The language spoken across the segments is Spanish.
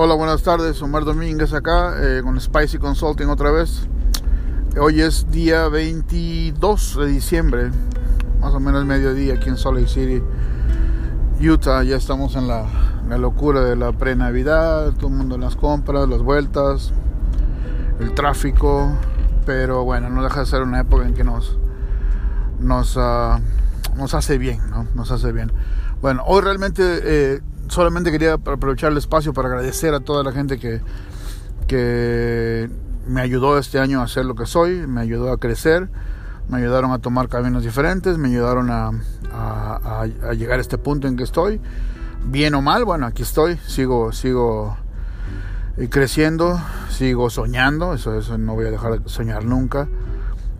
Hola, buenas tardes. Omar Domínguez acá eh, con Spicy Consulting otra vez. Hoy es día 22 de diciembre, más o menos mediodía aquí en Salt Lake City, Utah. Ya estamos en la, locura de la pre-Navidad, todo el mundo en las compras, las vueltas, el tráfico. Pero bueno, no deja de ser una época en que nos, nos, uh, nos hace bien, ¿no? Nos hace bien. Bueno, hoy realmente eh, solamente quería aprovechar el espacio para agradecer a toda la gente que, que me ayudó este año a ser lo que soy, me ayudó a crecer, me ayudaron a tomar caminos diferentes, me ayudaron a, a, a, llegar a este punto en que estoy. Bien o mal, bueno, aquí estoy, sigo, sigo eh, creciendo, sigo soñando, eso, eso no voy a dejar de soñar nunca.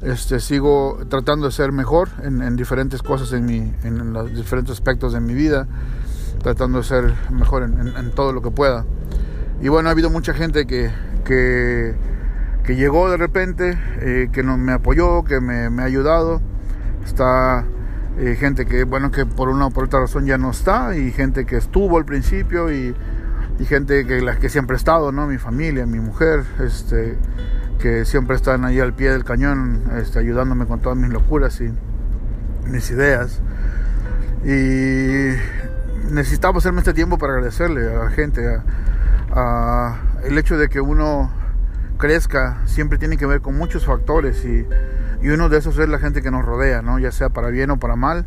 Este, sigo tratando de ser mejor en, en diferentes cosas, en, mi, en los diferentes aspectos de mi vida, tratando de ser mejor en, en, en todo lo que pueda. Y bueno, ha habido mucha gente que, que, que llegó de repente, eh, que no, me apoyó, que me, me ha ayudado. Está eh, gente que, bueno, que por una o por otra razón ya no está, y gente que estuvo al principio, y, y gente que, la que siempre ha estado, ¿no? Mi familia, mi mujer, este que siempre están ahí al pie del cañón, este, ayudándome con todas mis locuras y mis ideas. Y necesitaba hacerme este tiempo para agradecerle a la gente. A, a el hecho de que uno crezca siempre tiene que ver con muchos factores y, y, uno de esos es la gente que nos rodea, ¿no? ya sea para bien o para mal.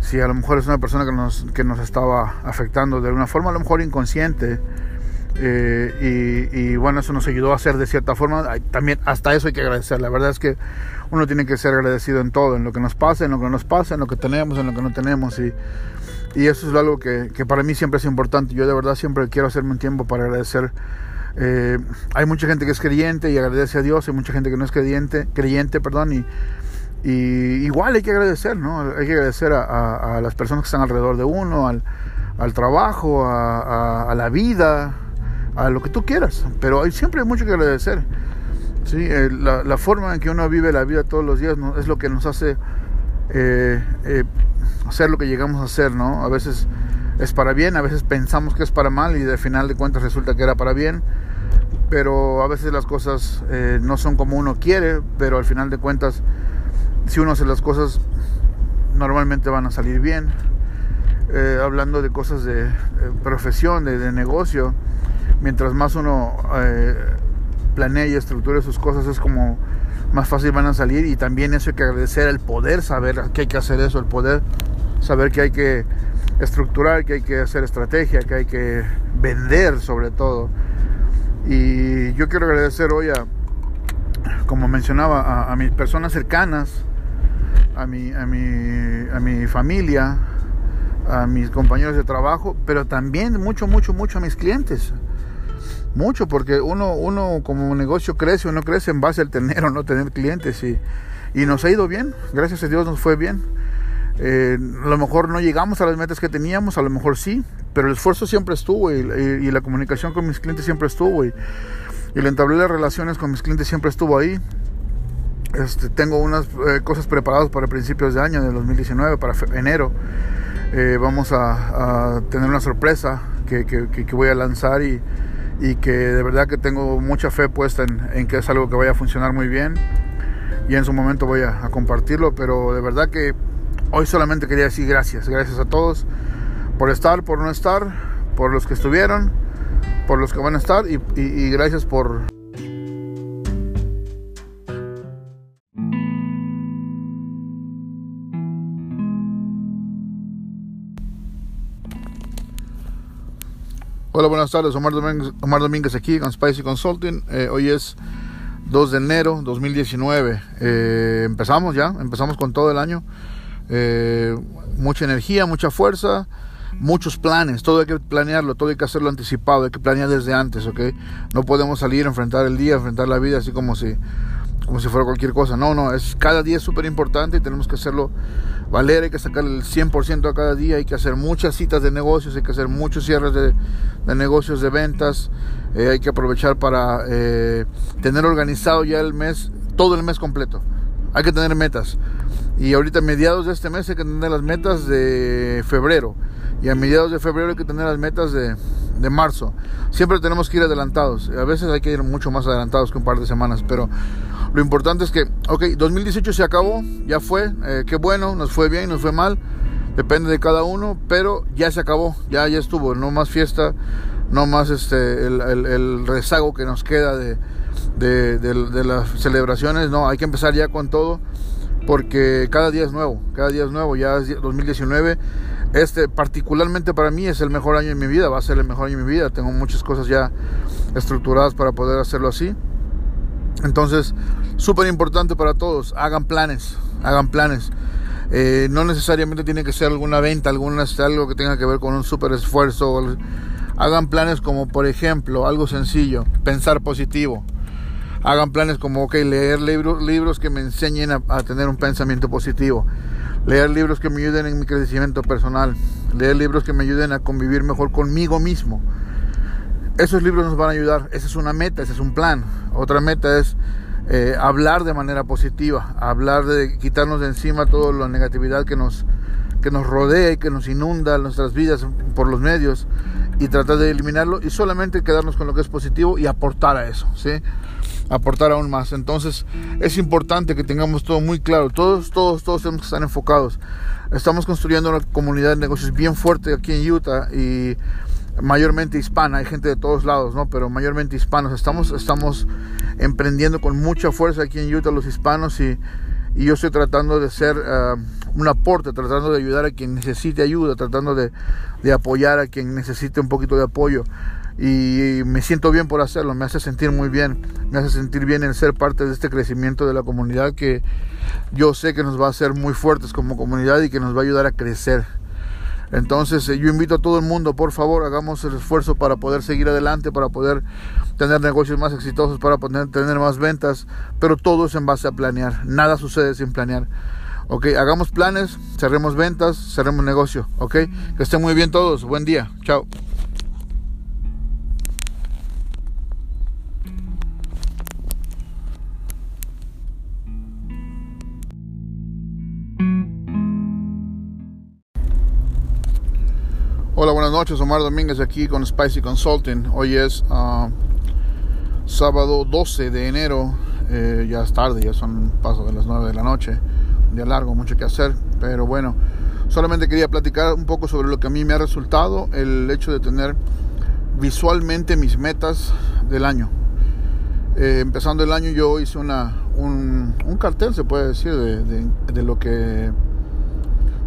Si a lo mejor es una persona que nos, que nos estaba afectando de alguna forma, a lo mejor inconsciente, eh, y, y, bueno, eso nos ayudó a hacer de cierta forma. También hasta eso hay que agradecer. La verdad es que uno tiene que ser agradecido en todo, en lo que nos pasa, en lo que nos pasa, en lo que tenemos, en lo que no tenemos. Y, y eso es algo que, que, para mí siempre es importante. Yo de verdad siempre quiero hacerme un tiempo para agradecer. Eh, hay mucha gente que es creyente y agradece a Dios, hay mucha gente que no es creyente, creyente perdón, y, y igual hay que agradecer, ¿no? Hay que agradecer a, a, a las personas que están alrededor de uno, al, al trabajo, a, a la vida, a lo que tú quieras, pero hay siempre hay mucho que agradecer. ¿sí? Eh, la, la, forma en que uno vive la vida todos los días ¿no? es lo que nos hace eh, eh, hacer lo que llegamos a hacer, ¿no? A veces es para bien, a veces pensamos que es para mal y de final de cuentas resulta que era para bien, pero a veces las cosas eh, no son como uno quiere, pero al final de cuentas, si uno hace las cosas, normalmente van a salir bien. hablando de cosas de profesión, de, de negocio, mientras más uno eh, planea y estructure sus cosas es como más fácil van a salir y también eso hay que agradecer el poder saber que hay que hacer eso, el poder saber que hay que estructurar, que hay que hacer estrategia, que hay que vender sobre todo. Y yo quiero agradecer hoy a, como mencionaba, a, a mis personas cercanas, a mi, a mi, a mi familia, a mis compañeros de trabajo, pero también mucho, mucho, mucho a mis clientes mucho porque uno, uno como negocio crece o no crece en base al tener o no tener clientes y, y nos ha ido bien, gracias a Dios nos fue bien. Eh, a lo mejor no llegamos a las metas que teníamos, a lo mejor sí, pero el esfuerzo siempre estuvo y, la comunicación con mis clientes siempre estuvo y, el entablar las relaciones con mis clientes siempre estuvo ahí. Este, tengo unas eh, cosas preparadas para principios de año, de 2019, para enero. Eh, vamos a, tener una sorpresa que, que voy a lanzar y, y que de verdad que tengo mucha fe puesta en, en, que es algo que vaya a funcionar muy bien y en su momento voy a, compartirlo, pero de verdad que hoy solamente quería decir gracias, gracias a todos por estar, por no estar, por los que estuvieron, por los que van a estar y gracias por... Hola, buenas tardes. Omar Domínguez, aquí con Spicy Consulting. Eh, hoy es 2 de enero 2019. Eh, empezamos ya, empezamos con todo el año. Eh, mucha energía, mucha fuerza, muchos planes. Todo hay que planearlo, todo hay que hacerlo anticipado, hay que planear desde antes, ¿ok? No podemos salir, enfrentar el día, enfrentar la vida así como si, como si fuera cualquier cosa. No, no, es, cada día es súper importante y tenemos que hacerlo valer, hay que sacar el 100% a cada día, hay que hacer muchas citas de negocios, hay que hacer muchos cierres de, de negocios, de ventas, eh, hay que aprovechar para eh, tener organizado ya el mes, todo el mes completo. Hay que tener metas. Y ahorita a mediados de este mes hay que tener las metas de febrero. Y a mediados de febrero hay que tener las metas de, de marzo. Siempre tenemos que ir adelantados. A veces hay que ir mucho más adelantados que un par de semanas, pero lo importante es que, ok, 2018 se acabó, ya fue, eh, qué bueno, nos fue bien, nos fue mal, depende de cada uno, pero ya se acabó, ya, ya estuvo, no más fiesta, no más este, el, rezago que nos queda de, de, las celebraciones, no, hay que empezar ya con todo, porque cada día es nuevo, cada día es nuevo, ya es 2019, este particularmente para mí es el mejor año de mi vida, va a ser el mejor año de mi vida, tengo muchas cosas ya estructuradas para poder hacerlo así. Entonces, súper importante para todos, hagan planes, hagan planes. Eh, no necesariamente tiene que ser alguna venta, alguna, algo que tenga que ver con un súper esfuerzo. Hagan planes como, por ejemplo, algo sencillo, pensar positivo. Hagan planes como, ok, leer libros, libros que me enseñen a, tener un pensamiento positivo. Leer libros que me ayuden en mi crecimiento personal. Leer libros que me ayuden a convivir mejor conmigo mismo. Esos libros nos van a ayudar. Esa es una meta, ese es un plan. Otra meta es eh, hablar de manera positiva, hablar de quitarnos de encima toda la negatividad que nos, que nos rodea y que nos inunda nuestras vidas por los medios y tratar de eliminarlo y solamente quedarnos con lo que es positivo y aportar a eso, ¿sí? Aportar aún más. Entonces es importante que tengamos todo muy claro. Todos, todos, todos tenemos que estar enfocados. Estamos construyendo una comunidad de negocios bien fuerte aquí en Utah y mayormente hispana, hay gente de todos lados, ¿no? Pero mayormente hispanos. Estamos, estamos emprendiendo con mucha fuerza aquí en Utah los hispanos y, yo estoy tratando de ser uh, un aporte, tratando de ayudar a quien necesite ayuda, tratando de, de, apoyar a quien necesite un poquito de apoyo. Y me siento bien por hacerlo, me hace sentir muy bien, me hace sentir bien en ser parte de este crecimiento de la comunidad que yo sé que nos va a hacer muy fuertes como comunidad y que nos va a ayudar a crecer. Entonces eh, yo invito a todo el mundo, por favor, hagamos el esfuerzo para poder seguir adelante, para poder tener negocios más exitosos, para poder tener más ventas, pero todo es en base a planear. Nada sucede sin planear. Ok, hagamos planes, cerremos ventas, cerremos negocio. Ok, que estén muy bien todos. Buen día. Chao. Hola, buenas noches. Omar Domínguez aquí con Spicy Consulting. Hoy es ah, sábado 12 de enero. Eh, ya es tarde, ya son paso de las 9 de la noche. Un día largo, mucho que hacer. Pero bueno, solamente quería platicar un poco sobre lo que a mí me ha resultado el hecho de tener visualmente mis metas del año. Eh, empezando el año yo hice una, un, cartel, se puede decir, de lo que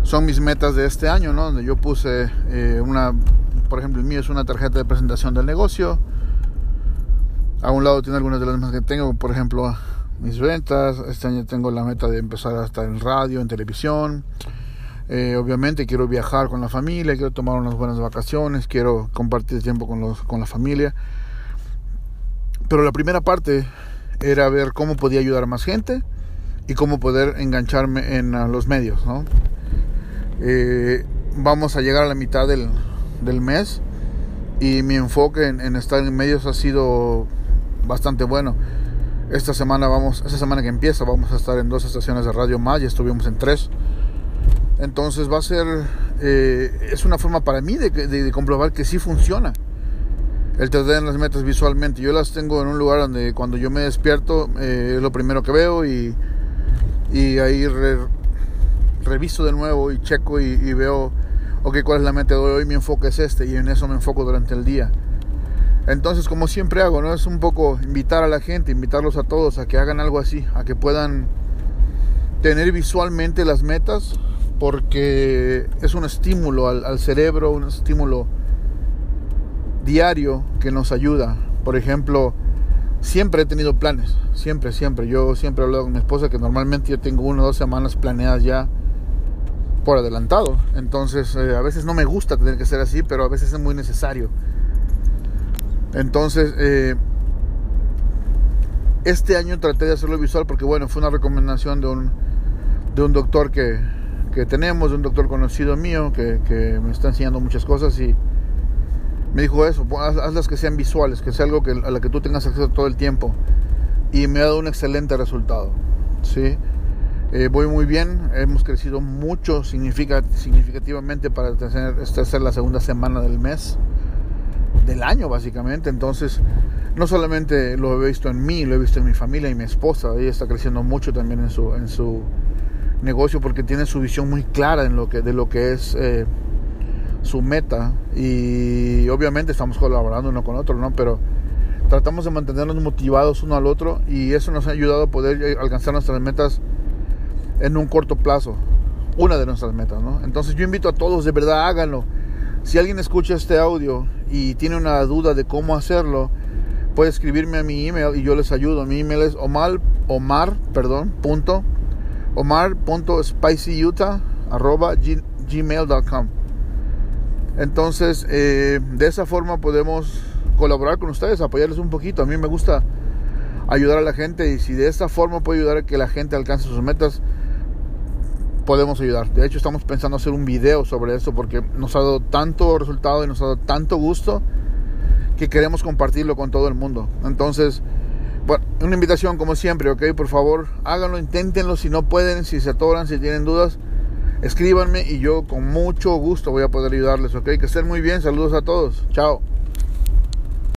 son mis metas de este año, ¿no? Donde yo puse eh, una, por ejemplo, el mío es una tarjeta de presentación del negocio. A un lado tiene algunas de las metas que tengo, por ejemplo, mis ventas. Este año tengo la meta de empezar a estar en radio, en televisión. Eh, obviamente quiero viajar con la familia, quiero tomar unas buenas vacaciones, quiero compartir tiempo con, los, con la familia. Pero la primera parte era ver cómo podía ayudar a más gente y cómo poder engancharme en los medios, ¿no? Eh, vamos a llegar a la mitad del, mes y mi enfoque en, estar en medios ha sido bastante bueno. Esta semana vamos, esta semana que empieza vamos a estar en dos estaciones de radio más, ya estuvimos en tres. Entonces va a ser, eh, es una forma para mí de, comprobar que sí funciona el tratar las metas visualmente. Yo las tengo en un lugar donde cuando yo me despierto eh, es lo primero que veo y, y ahí reviso de nuevo y checo y, veo, ok, cuál es la meta de hoy, mi enfoque es este y en eso me enfoco durante el día. Entonces, como siempre hago, ¿no? Es un poco invitar a la gente, invitarlos a todos a que hagan algo así, a que puedan tener visualmente las metas, porque es un estímulo al, al cerebro, un estímulo diario que nos ayuda. Por ejemplo, siempre he tenido planes, siempre, siempre. Yo siempre he hablado con mi esposa que normalmente yo tengo una o dos semanas planeadas ya por adelantado. Entonces, eh, a veces no me gusta tener que ser así, pero a veces es muy necesario. Entonces, eh, este año traté de hacerlo visual porque, bueno, fue una recomendación de un, de un doctor que, que tenemos, de un doctor conocido mío que, que, me está enseñando muchas cosas y me dijo eso, haz, hazlas que sean visuales, que sea algo que, a la que tú tengas acceso todo el tiempo. Y me ha dado un excelente resultado. ¿sí? Eh, voy muy bien, hemos crecido mucho significativamente para tener, esta ser la segunda semana del mes. del año básicamente. Entonces, no solamente lo he visto en mí, lo he visto en mi familia y mi esposa. Ella está creciendo mucho también en su, en su negocio porque tiene su visión muy clara en lo que, de lo que es eh, su meta. Y obviamente estamos colaborando uno con otro, ¿no? Pero tratamos de mantenernos motivados uno al otro y eso nos ha ayudado a poder alcanzar nuestras metas en un corto plazo. Una de nuestras metas, ¿no? Entonces yo invito a todos, de verdad, háganlo. Si alguien escucha este audio y tiene una duda de cómo hacerlo, puede escribirme a mi email y yo les ayudo. Mi email es omar, omar perdón, punto, gmail.com Entonces, eh, de esa forma podemos colaborar con ustedes, apoyarles un poquito. A mí me gusta ayudar a la gente y si de esta forma puedo ayudar a que la gente alcance sus metas, podemos ayudar. De hecho, estamos pensando hacer un video sobre esto porque nos ha dado tanto resultado y nos ha dado tanto gusto que queremos compartirlo con todo el mundo. Entonces, bueno, una invitación como siempre, ¿ok? Por favor, háganlo, inténtenlo. Si no pueden, si se atoran, si tienen dudas, escríbanme y yo con mucho gusto voy a poder ayudarles, ¿ok? Que estén muy bien. Saludos a todos. Chao.